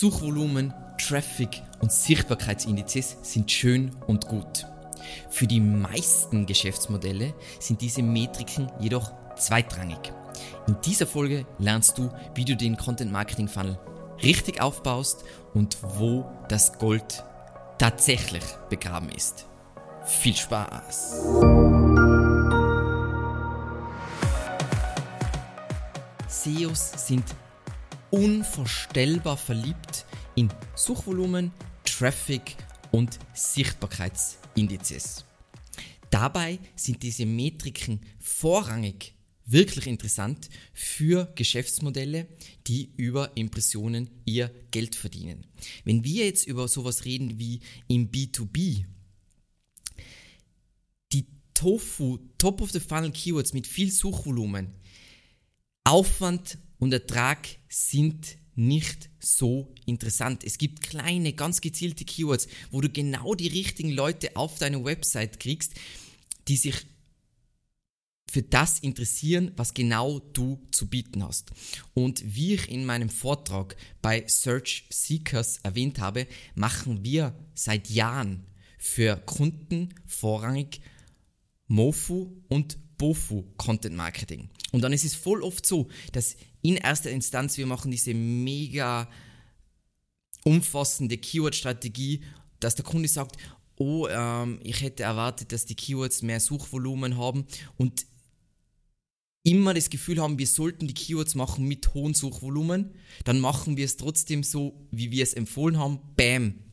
Suchvolumen, Traffic und Sichtbarkeitsindizes sind schön und gut. Für die meisten Geschäftsmodelle sind diese Metriken jedoch zweitrangig. In dieser Folge lernst du, wie du den Content Marketing Funnel richtig aufbaust und wo das Gold tatsächlich begraben ist. Viel Spaß! SEOs sind unvorstellbar verliebt in Suchvolumen, Traffic und Sichtbarkeitsindizes. Dabei sind diese Metriken vorrangig wirklich interessant für Geschäftsmodelle, die über Impressionen ihr Geld verdienen. Wenn wir jetzt über sowas reden wie im B2B, die Tofu Top of the Funnel Keywords mit viel Suchvolumen, Aufwand und Ertrag sind nicht so interessant. Es gibt kleine, ganz gezielte Keywords, wo du genau die richtigen Leute auf deine Website kriegst, die sich für das interessieren, was genau du zu bieten hast. Und wie ich in meinem Vortrag bei Search Seekers erwähnt habe, machen wir seit Jahren für Kunden vorrangig Mofu und Bofu Content Marketing. Und dann ist es voll oft so, dass in erster Instanz wir machen diese mega umfassende Keyword-Strategie, dass der Kunde sagt, oh, ähm, ich hätte erwartet, dass die Keywords mehr Suchvolumen haben und immer das Gefühl haben, wir sollten die Keywords machen mit hohem Suchvolumen, dann machen wir es trotzdem so, wie wir es empfohlen haben. Bam!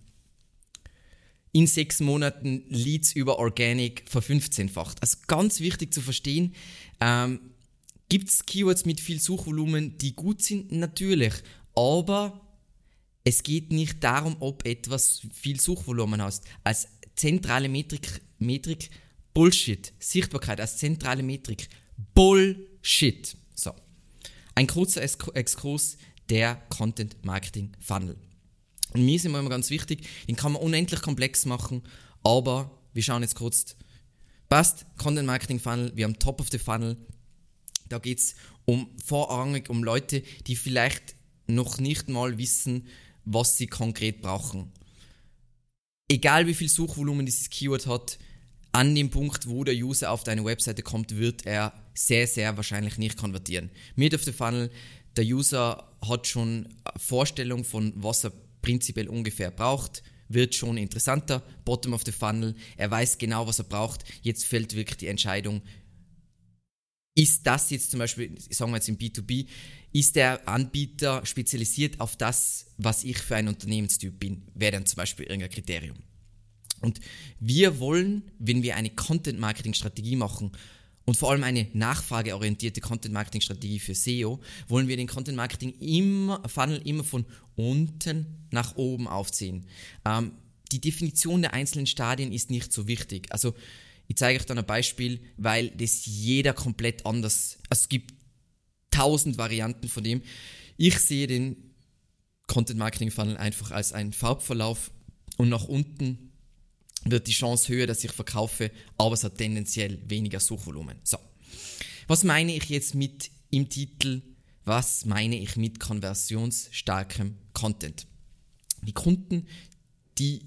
In sechs Monaten Leads über Organic verfünfzehnfacht. Also ganz wichtig zu verstehen, ähm, gibt es Keywords mit viel Suchvolumen, die gut sind? Natürlich. Aber es geht nicht darum, ob etwas viel Suchvolumen hast. Als zentrale Metrik, Metrik Bullshit. Sichtbarkeit als zentrale Metrik Bullshit. So. Ein kurzer Exkurs der Content Marketing Funnel. Und mir ist immer ganz wichtig, den kann man unendlich komplex machen, aber wir schauen jetzt kurz. Passt, Content Marketing Funnel, wir haben Top of the Funnel. Da geht es um vorrangig um Leute, die vielleicht noch nicht mal wissen, was sie konkret brauchen. Egal wie viel Suchvolumen dieses Keyword hat, an dem Punkt, wo der User auf deine Webseite kommt, wird er sehr, sehr wahrscheinlich nicht konvertieren. Mid of the Funnel, der User hat schon Vorstellung von, was er prinzipiell ungefähr braucht, wird schon interessanter. Bottom of the Funnel, er weiß genau, was er braucht. Jetzt fällt wirklich die Entscheidung, ist das jetzt zum Beispiel, sagen wir jetzt im B2B, ist der Anbieter spezialisiert auf das, was ich für ein Unternehmenstyp bin? Wäre dann zum Beispiel irgendein Kriterium. Und wir wollen, wenn wir eine Content-Marketing-Strategie machen und vor allem eine nachfrageorientierte Content-Marketing-Strategie für SEO, wollen wir den Content-Marketing immer, Funnel immer von unten nach oben aufziehen. Ähm, die Definition der einzelnen Stadien ist nicht so wichtig. Also ich zeige euch dann ein Beispiel, weil das jeder komplett anders, also es gibt tausend Varianten von dem. Ich sehe den Content Marketing Funnel einfach als einen Farbverlauf und nach unten wird die Chance höher, dass ich verkaufe, aber es hat tendenziell weniger Suchvolumen. So. Was meine ich jetzt mit im Titel? Was meine ich mit konversionsstarkem Content? Die Kunden, die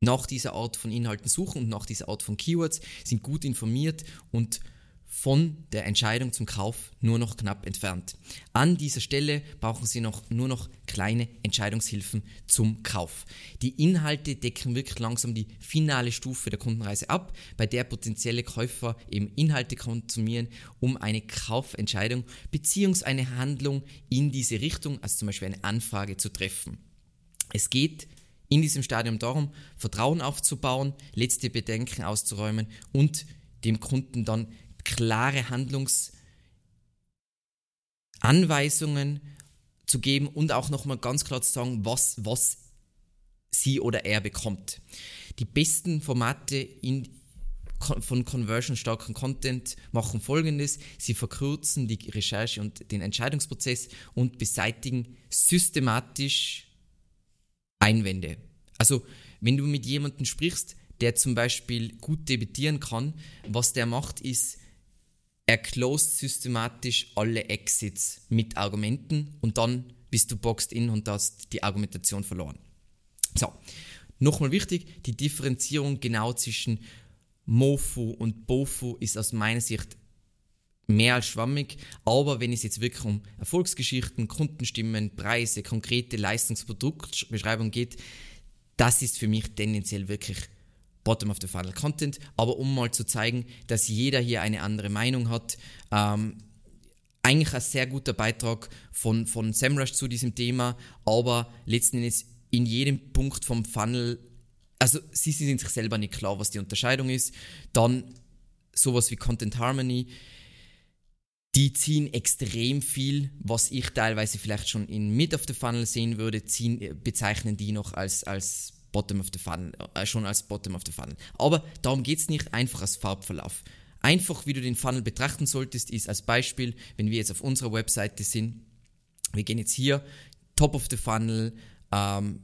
nach dieser Art von Inhalten suchen und nach dieser Art von Keywords, sind gut informiert und von der Entscheidung zum Kauf nur noch knapp entfernt. An dieser Stelle brauchen Sie noch, nur noch kleine Entscheidungshilfen zum Kauf. Die Inhalte decken wirklich langsam die finale Stufe der Kundenreise ab, bei der potenzielle Käufer eben Inhalte konsumieren, um eine Kaufentscheidung bzw. eine Handlung in diese Richtung, also zum Beispiel eine Anfrage zu treffen. Es geht in diesem Stadium darum, Vertrauen aufzubauen, letzte Bedenken auszuräumen und dem Kunden dann klare Handlungsanweisungen zu geben und auch nochmal ganz klar zu sagen, was, was sie oder er bekommt. Die besten Formate in, von conversion-starken Content machen folgendes. Sie verkürzen die Recherche und den Entscheidungsprozess und beseitigen systematisch Einwände. Also, wenn du mit jemandem sprichst, der zum Beispiel gut debitieren kann, was der macht, ist, er closed systematisch alle Exits mit Argumenten und dann bist du boxed in und hast die Argumentation verloren. So, nochmal wichtig, die Differenzierung genau zwischen Mofu und Bofu ist aus meiner Sicht mehr als schwammig, aber wenn es jetzt wirklich um Erfolgsgeschichten, Kundenstimmen, Preise, konkrete Leistungsproduktbeschreibung geht, das ist für mich tendenziell wirklich Bottom of the Funnel Content. Aber um mal zu zeigen, dass jeder hier eine andere Meinung hat, ähm, eigentlich ein sehr guter Beitrag von, von SEMrush zu diesem Thema, aber letzten Endes in jedem Punkt vom Funnel, also sie sind sich selber nicht klar, was die Unterscheidung ist. Dann sowas wie Content Harmony die ziehen extrem viel, was ich teilweise vielleicht schon in Mid of the Funnel sehen würde, ziehen, bezeichnen die noch als, als Bottom of the Funnel, äh, schon als Bottom of the Funnel. Aber darum geht es nicht einfach als Farbverlauf. Einfach, wie du den Funnel betrachten solltest, ist als Beispiel, wenn wir jetzt auf unserer Webseite sind, wir gehen jetzt hier, Top of the Funnel, ähm,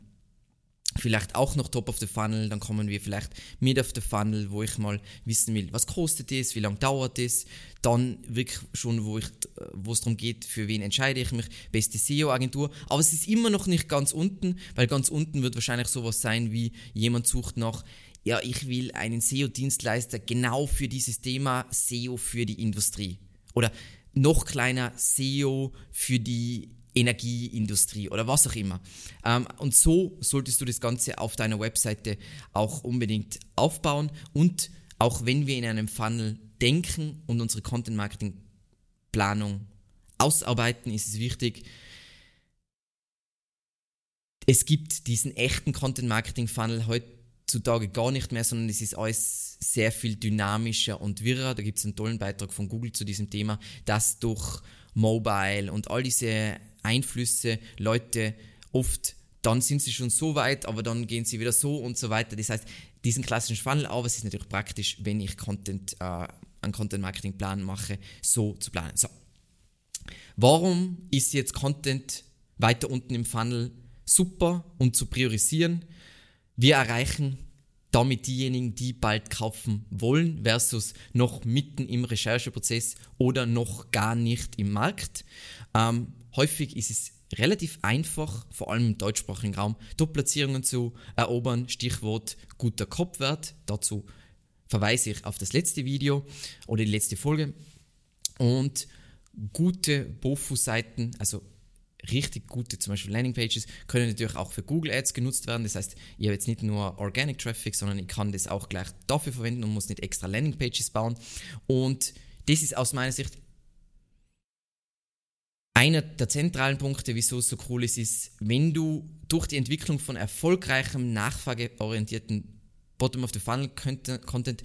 vielleicht auch noch Top of the Funnel, dann kommen wir vielleicht Mid of the Funnel, wo ich mal wissen will, was kostet es, wie lange dauert es, dann wirklich schon, wo, ich, wo es darum geht, für wen entscheide ich mich, beste SEO-Agentur, aber es ist immer noch nicht ganz unten, weil ganz unten wird wahrscheinlich sowas sein wie, jemand sucht nach, ja, ich will einen SEO-Dienstleister genau für dieses Thema SEO für die Industrie. Oder noch kleiner SEO für die Energieindustrie oder was auch immer. Ähm, und so solltest du das Ganze auf deiner Webseite auch unbedingt aufbauen. Und auch wenn wir in einem Funnel denken und unsere Content-Marketing-Planung ausarbeiten, ist es wichtig, es gibt diesen echten Content-Marketing-Funnel heutzutage gar nicht mehr, sondern es ist alles sehr viel dynamischer und wirrer. Da gibt es einen tollen Beitrag von Google zu diesem Thema, dass durch Mobile und all diese Einflüsse Leute oft, dann sind sie schon so weit, aber dann gehen sie wieder so und so weiter. Das heißt, diesen klassischen Funnel, aber es ist natürlich praktisch, wenn ich Content, äh, einen Content-Marketing-Plan mache, so zu planen. So. Warum ist jetzt Content weiter unten im Funnel super und zu priorisieren? Wir erreichen damit diejenigen, die bald kaufen wollen, versus noch mitten im Rechercheprozess oder noch gar nicht im Markt. Ähm, häufig ist es relativ einfach, vor allem im deutschsprachigen Raum, Top-Platzierungen zu erobern. Stichwort guter Kopfwert. Dazu verweise ich auf das letzte Video oder die letzte Folge. Und gute Bofu-Seiten, also richtig gute, zum Beispiel Landingpages, können natürlich auch für Google Ads genutzt werden. Das heißt, ich habe jetzt nicht nur Organic Traffic, sondern ich kann das auch gleich dafür verwenden und muss nicht extra Landingpages bauen. Und das ist aus meiner Sicht einer der zentralen Punkte, wieso es so cool ist, ist, wenn du durch die Entwicklung von erfolgreichem, nachfrageorientierten Bottom-of-the-Funnel-Content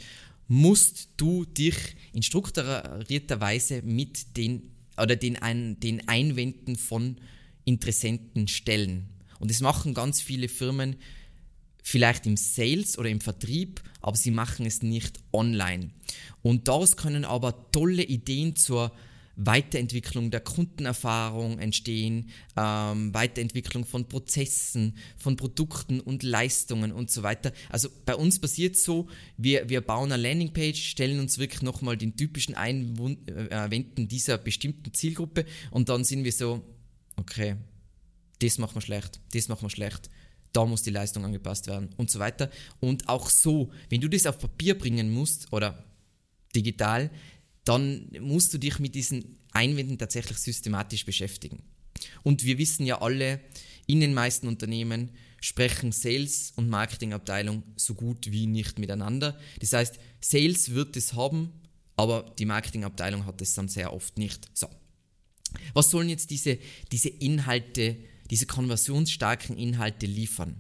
musst du dich in strukturierter Weise mit den oder den, ein, den Einwänden von Interessenten stellen. Und das machen ganz viele Firmen vielleicht im Sales oder im Vertrieb, aber sie machen es nicht online. Und daraus können aber tolle Ideen zur Weiterentwicklung der Kundenerfahrung entstehen, ähm, Weiterentwicklung von Prozessen, von Produkten und Leistungen und so weiter. Also bei uns passiert so, wir, wir bauen eine Landingpage, stellen uns wirklich nochmal den typischen Einwänden dieser bestimmten Zielgruppe und dann sind wir so, okay, das machen wir schlecht, das machen wir schlecht, da muss die Leistung angepasst werden und so weiter. Und auch so, wenn du das auf Papier bringen musst oder digital, dann musst du dich mit diesen Einwänden tatsächlich systematisch beschäftigen. Und wir wissen ja alle, in den meisten Unternehmen sprechen Sales und Marketingabteilung so gut wie nicht miteinander. Das heißt, Sales wird es haben, aber die Marketingabteilung hat es dann sehr oft nicht. So. Was sollen jetzt diese, diese Inhalte, diese konversionsstarken Inhalte liefern?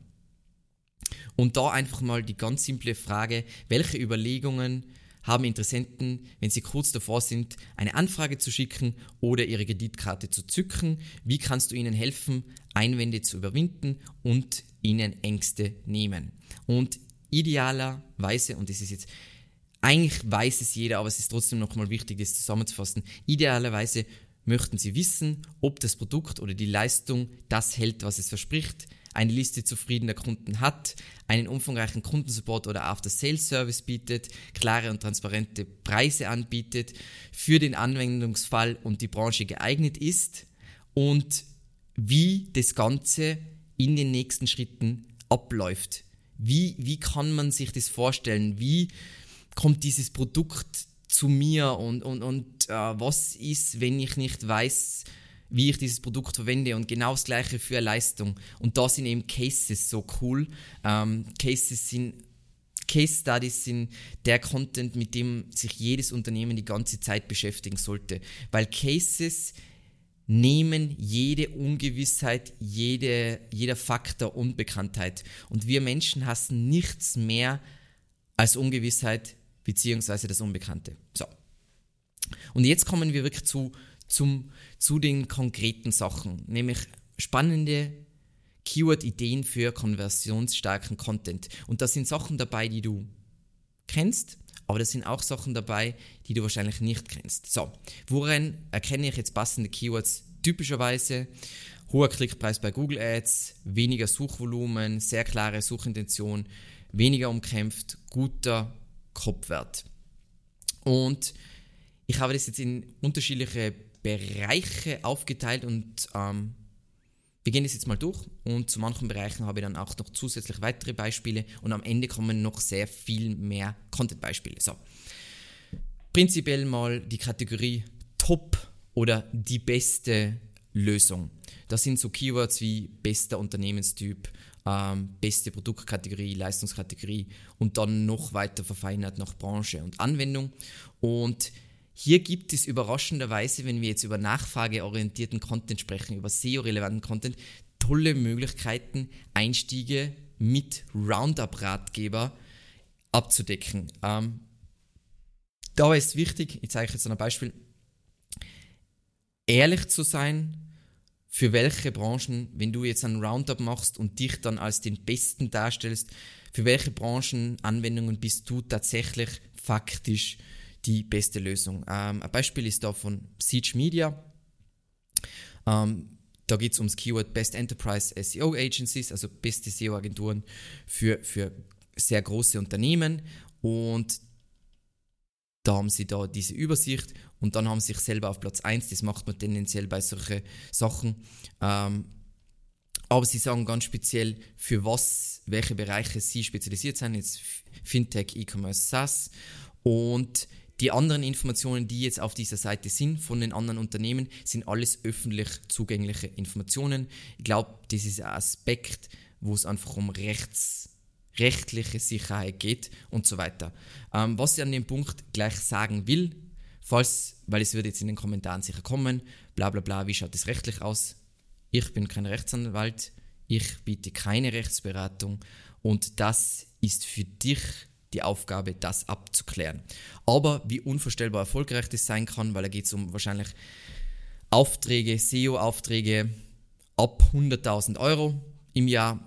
Und da einfach mal die ganz simple Frage, welche Überlegungen haben Interessenten, wenn sie kurz davor sind, eine Anfrage zu schicken oder ihre Kreditkarte zu zücken. Wie kannst du ihnen helfen, Einwände zu überwinden und ihnen Ängste nehmen? Und idealerweise, und das ist jetzt eigentlich weiß es jeder, aber es ist trotzdem nochmal wichtig, das zusammenzufassen. Idealerweise möchten Sie wissen, ob das Produkt oder die Leistung das hält, was es verspricht, eine Liste zufriedener Kunden hat, einen umfangreichen Kundensupport oder After-Sales-Service bietet, klare und transparente Preise anbietet, für den Anwendungsfall und die Branche geeignet ist und wie das Ganze in den nächsten Schritten abläuft. Wie, wie kann man sich das vorstellen? Wie kommt dieses Produkt zu mir und, und, und äh, was ist, wenn ich nicht weiß, wie ich dieses Produkt verwende und genau das gleiche für Leistung. Und da sind eben Cases so cool. Ähm, Cases sind Case Studies sind der Content, mit dem sich jedes Unternehmen die ganze Zeit beschäftigen sollte. Weil Cases nehmen jede Ungewissheit, jede, jeder Faktor Unbekanntheit. Und wir Menschen hassen nichts mehr als Ungewissheit bzw. das Unbekannte. So. Und jetzt kommen wir wirklich zu, zum, zu den konkreten Sachen, nämlich spannende Keyword-Ideen für konversionsstarken Content. Und da sind Sachen dabei, die du kennst, aber da sind auch Sachen dabei, die du wahrscheinlich nicht kennst. So, woran erkenne ich jetzt passende Keywords? Typischerweise hoher Klickpreis bei Google Ads, weniger Suchvolumen, sehr klare Suchintention, weniger umkämpft, guter Kopfwert. Und ich habe das jetzt in unterschiedliche Bereiche aufgeteilt und ähm, wir gehen das jetzt mal durch und zu manchen Bereichen habe ich dann auch noch zusätzlich weitere Beispiele und am Ende kommen noch sehr viel mehr Content-Beispiele. So. Prinzipiell mal die Kategorie Top oder die beste Lösung. Das sind so Keywords wie bester Unternehmenstyp, ähm, beste Produktkategorie, Leistungskategorie und dann noch weiter verfeinert nach Branche und Anwendung. Und hier gibt es überraschenderweise, wenn wir jetzt über nachfrageorientierten Content sprechen, über SEO-relevanten Content, tolle Möglichkeiten, Einstiege mit Roundup-Ratgeber abzudecken. Ähm, da ist wichtig, ich zeige euch jetzt ein Beispiel, ehrlich zu sein, für welche Branchen, wenn du jetzt einen Roundup machst und dich dann als den Besten darstellst, für welche Branchen, Anwendungen bist du tatsächlich faktisch die beste Lösung. Ähm, ein Beispiel ist da von Siege Media. Ähm, da geht es ums Keyword Best Enterprise SEO Agencies, also beste SEO-Agenturen für, für sehr große Unternehmen. Und da haben sie da diese Übersicht und dann haben sie sich selber auf Platz 1. Das macht man tendenziell bei solchen Sachen. Ähm, aber sie sagen ganz speziell, für was, welche Bereiche sie spezialisiert sind, jetzt Fintech, E-Commerce, SaaS. Und die anderen Informationen, die jetzt auf dieser Seite sind von den anderen Unternehmen, sind alles öffentlich zugängliche Informationen. Ich glaube, das ist ein Aspekt, wo es einfach um Rechts, rechtliche Sicherheit geht und so weiter. Ähm, was ich an dem Punkt gleich sagen will, falls, weil es wird jetzt in den Kommentaren sicher kommen, bla bla bla, wie schaut es rechtlich aus? Ich bin kein Rechtsanwalt, ich biete keine Rechtsberatung und das ist für dich die Aufgabe, das abzuklären. Aber wie unvorstellbar erfolgreich das sein kann, weil da geht es um wahrscheinlich Aufträge, SEO-Aufträge ab 100.000 Euro im Jahr.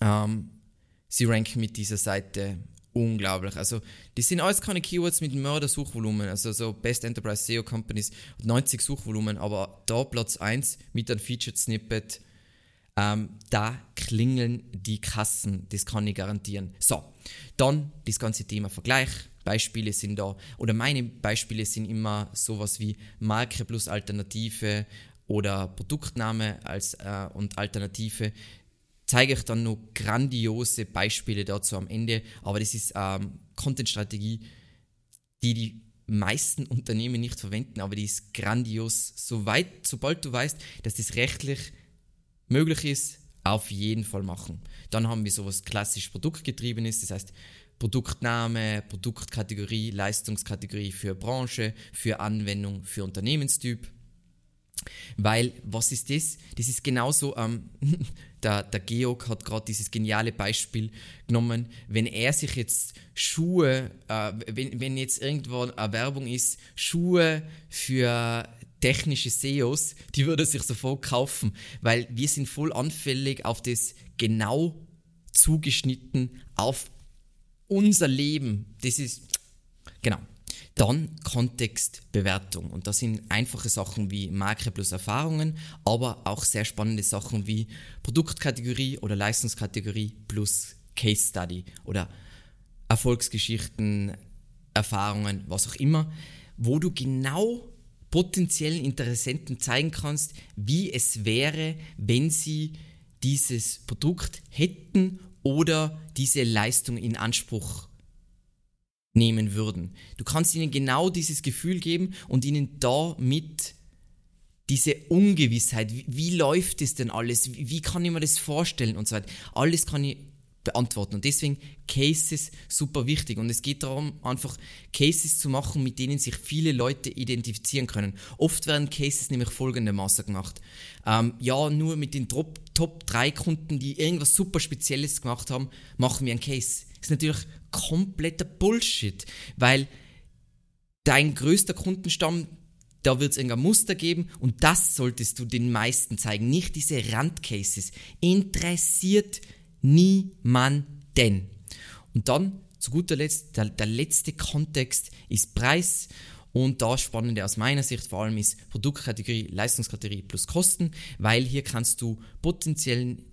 Ähm, sie ranken mit dieser Seite unglaublich. Also, die sind alles keine Keywords mit Mörder-Suchvolumen. Also, so Best Enterprise SEO Companies 90 Suchvolumen, aber da Platz 1 mit einem Featured Snippet ähm, da klingeln die Kassen, das kann ich garantieren. So, dann das ganze Thema Vergleich. Beispiele sind da, oder meine Beispiele sind immer sowas wie Marke plus Alternative oder Produktname als, äh, und Alternative. Zeige ich dann noch grandiose Beispiele dazu am Ende, aber das ist ähm, Content-Strategie, die die meisten Unternehmen nicht verwenden, aber die ist grandios. Soweit, sobald du weißt, dass das rechtlich möglich ist, auf jeden Fall machen. Dann haben wir sowas klassisch produktgetriebenes, das heißt Produktname, Produktkategorie, Leistungskategorie für Branche, für Anwendung, für Unternehmenstyp. Weil, was ist das? Das ist genauso, ähm, der, der Georg hat gerade dieses geniale Beispiel genommen, wenn er sich jetzt Schuhe, äh, wenn, wenn jetzt irgendwo eine Werbung ist, Schuhe für technische SEOs, die würde sich sofort kaufen, weil wir sind voll anfällig auf das genau zugeschnitten auf unser Leben. Das ist genau. Dann Kontextbewertung. Und das sind einfache Sachen wie Marke plus Erfahrungen, aber auch sehr spannende Sachen wie Produktkategorie oder Leistungskategorie plus Case Study oder Erfolgsgeschichten, Erfahrungen, was auch immer, wo du genau potenziellen Interessenten zeigen kannst, wie es wäre, wenn sie dieses Produkt hätten oder diese Leistung in Anspruch nehmen würden. Du kannst ihnen genau dieses Gefühl geben und ihnen damit diese Ungewissheit, wie, wie läuft es denn alles, wie, wie, kann ich mir das vorstellen und so weiter, alles kann ich beantworten. Und deswegen Cases super wichtig. Und es geht darum, einfach Cases zu machen, mit denen sich viele Leute identifizieren können. Oft werden Cases nämlich folgendermaßen gemacht. Ähm, ja, nur mit den Top, Top 3 Kunden, die irgendwas super Spezielles gemacht haben, machen wir einen Case. Das ist natürlich kompletter Bullshit, weil dein größter Kundenstamm da wird es ein Muster geben und das solltest du den meisten zeigen, nicht diese Randcases. Interessiert niemanden. Und dann, zu guter Letzt, der, der letzte Kontext ist Preis. Und das Spannende aus meiner Sicht vor allem ist Produktkategorie, Leistungskategorie plus Kosten, weil hier kannst du potenziellen,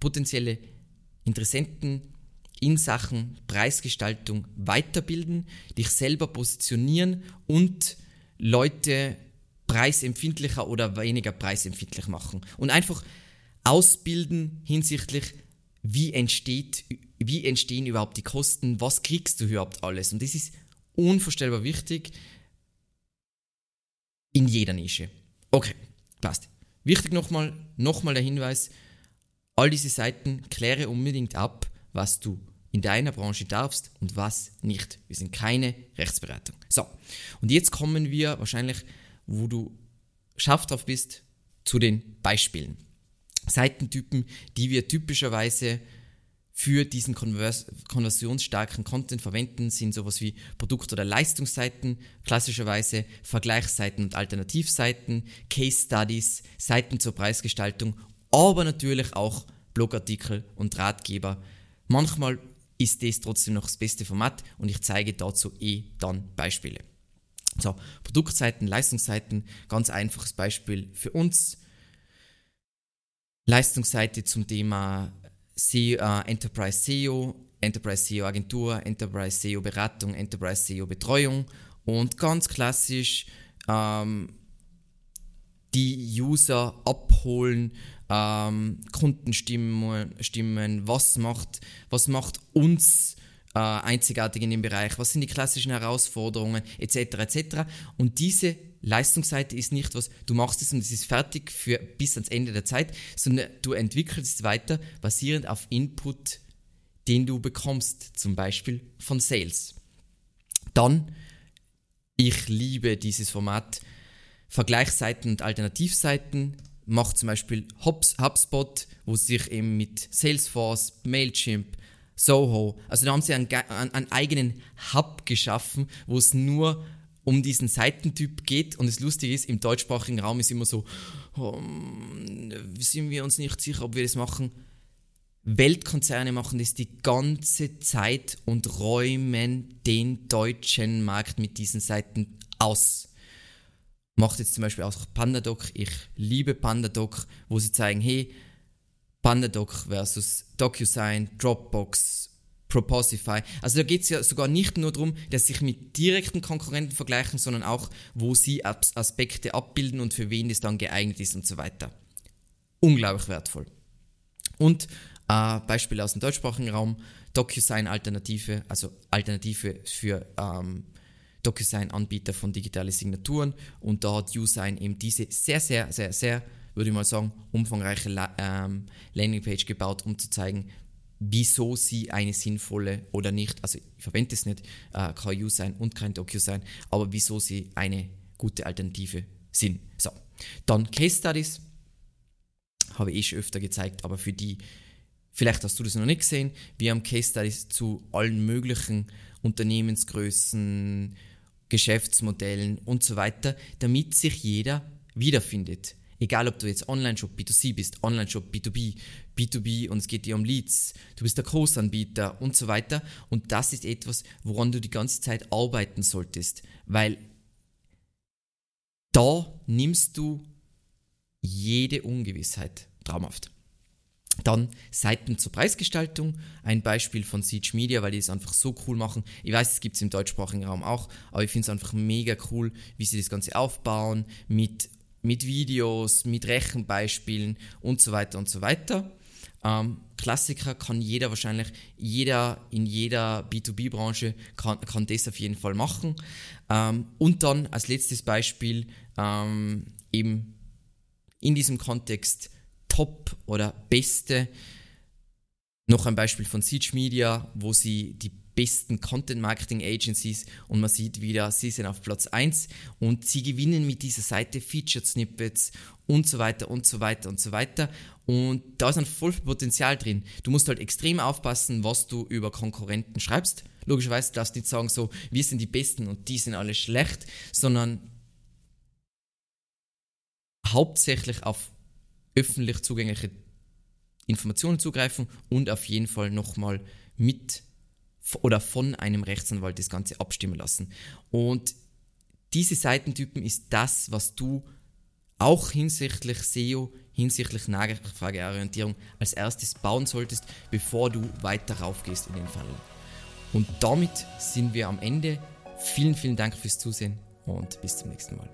potenzielle Interessenten in Sachen Preisgestaltung weiterbilden, dich selber positionieren und Leute preisempfindlicher oder weniger preisempfindlich machen. Und einfach ausbilden hinsichtlich wie, entsteht, wie entstehen überhaupt die Kosten, was kriegst du überhaupt alles. Und das ist unvorstellbar wichtig in jeder Nische. Okay, passt. Wichtig nochmal, nochmal der Hinweis, all diese Seiten kläre unbedingt ab, was du in deiner Branche darfst und was nicht. Wir sind keine Rechtsberatung. So, und jetzt kommen wir wahrscheinlich, wo du scharf drauf bist, zu den Beispielen. Seitentypen, die wir typischerweise für diesen konvers konversionsstarken Content verwenden, sind sowas wie Produkt- oder Leistungsseiten, klassischerweise Vergleichsseiten und Alternativseiten, Case Studies, Seiten zur Preisgestaltung, aber natürlich auch Blogartikel und Ratgeber. Manchmal ist das trotzdem noch das beste Format und ich zeige dazu eh dann Beispiele. So, Produktseiten, Leistungsseiten, ganz einfaches Beispiel für uns. Leistungsseite zum Thema SEO, äh, Enterprise SEO, Enterprise SEO Agentur, Enterprise SEO Beratung, Enterprise SEO Betreuung und ganz klassisch ähm, die User abholen, ähm, Kundenstimmen, Stimmen, was macht, was macht uns äh, einzigartig in dem Bereich, was sind die klassischen Herausforderungen etc. etc. Und diese Leistungsseite ist nicht was, du machst es und es ist fertig für bis ans Ende der Zeit, sondern du entwickelst es weiter basierend auf Input, den du bekommst, zum Beispiel von Sales. Dann, ich liebe dieses Format Vergleichsseiten und Alternativseiten, macht zum Beispiel HubSpot, wo sich eben mit Salesforce, Mailchimp, Soho, also da haben sie einen, einen eigenen Hub geschaffen, wo es nur um diesen Seitentyp geht. Und das Lustige ist, im deutschsprachigen Raum ist immer so, oh, sind wir uns nicht sicher, ob wir das machen. Weltkonzerne machen das die ganze Zeit und räumen den deutschen Markt mit diesen Seiten aus. Macht jetzt zum Beispiel auch Pandadoc. Ich liebe Pandadoc, wo sie zeigen, hey, Pandadoc versus DocuSign, Dropbox, Proposify. Also da geht es ja sogar nicht nur darum, dass sich mit direkten Konkurrenten vergleichen, sondern auch, wo sie Aspekte abbilden und für wen das dann geeignet ist und so weiter. Unglaublich wertvoll. Und äh, Beispiele aus dem deutschsprachigen Raum, DocuSign-Alternative, also Alternative für ähm, DocuSign-Anbieter von digitalen Signaturen und da hat USign eben diese sehr, sehr, sehr, sehr, würde ich mal sagen, umfangreiche ähm, Landingpage gebaut, um zu zeigen, wieso sie eine sinnvolle oder nicht, also ich verwende es nicht, äh, kein U sein und kein Docu sein, aber wieso sie eine gute Alternative sind. So, dann Case Studies, habe ich schon öfter gezeigt, aber für die, vielleicht hast du das noch nicht gesehen, wir haben Case Studies zu allen möglichen Unternehmensgrößen, Geschäftsmodellen und so weiter, damit sich jeder wiederfindet. Egal, ob du jetzt Online-Shop B2C bist, Online-Shop B2B, B2B und es geht dir um Leads, du bist der Großanbieter und so weiter. Und das ist etwas, woran du die ganze Zeit arbeiten solltest, weil da nimmst du jede Ungewissheit traumhaft. Dann Seiten zur Preisgestaltung, ein Beispiel von Siege Media, weil die es einfach so cool machen. Ich weiß, es gibt es im deutschsprachigen Raum auch, aber ich finde es einfach mega cool, wie sie das Ganze aufbauen, mit, mit Videos, mit Rechenbeispielen und so weiter und so weiter. Ähm, Klassiker kann jeder wahrscheinlich, jeder in jeder B2B-Branche kann, kann das auf jeden Fall machen. Ähm, und dann als letztes Beispiel ähm, eben in diesem Kontext Top oder Beste. Noch ein Beispiel von Siege Media, wo sie die besten Content Marketing Agencies und man sieht wieder, sie sind auf Platz 1 und sie gewinnen mit dieser Seite Featured Snippets und so weiter und so weiter und so weiter und da ist ein voll Potenzial drin. Du musst halt extrem aufpassen, was du über Konkurrenten schreibst. Logischerweise darfst du nicht sagen so, wir sind die Besten und die sind alle schlecht, sondern hauptsächlich auf öffentlich zugängliche Informationen zugreifen und auf jeden Fall nochmal mit oder von einem Rechtsanwalt das Ganze abstimmen lassen. Und diese Seitentypen ist das, was du auch hinsichtlich SEO, hinsichtlich Nachfrageorientierung als erstes bauen solltest, bevor du weiter raufgehst in den Funnel. Und damit sind wir am Ende. Vielen, vielen Dank fürs Zusehen und bis zum nächsten Mal.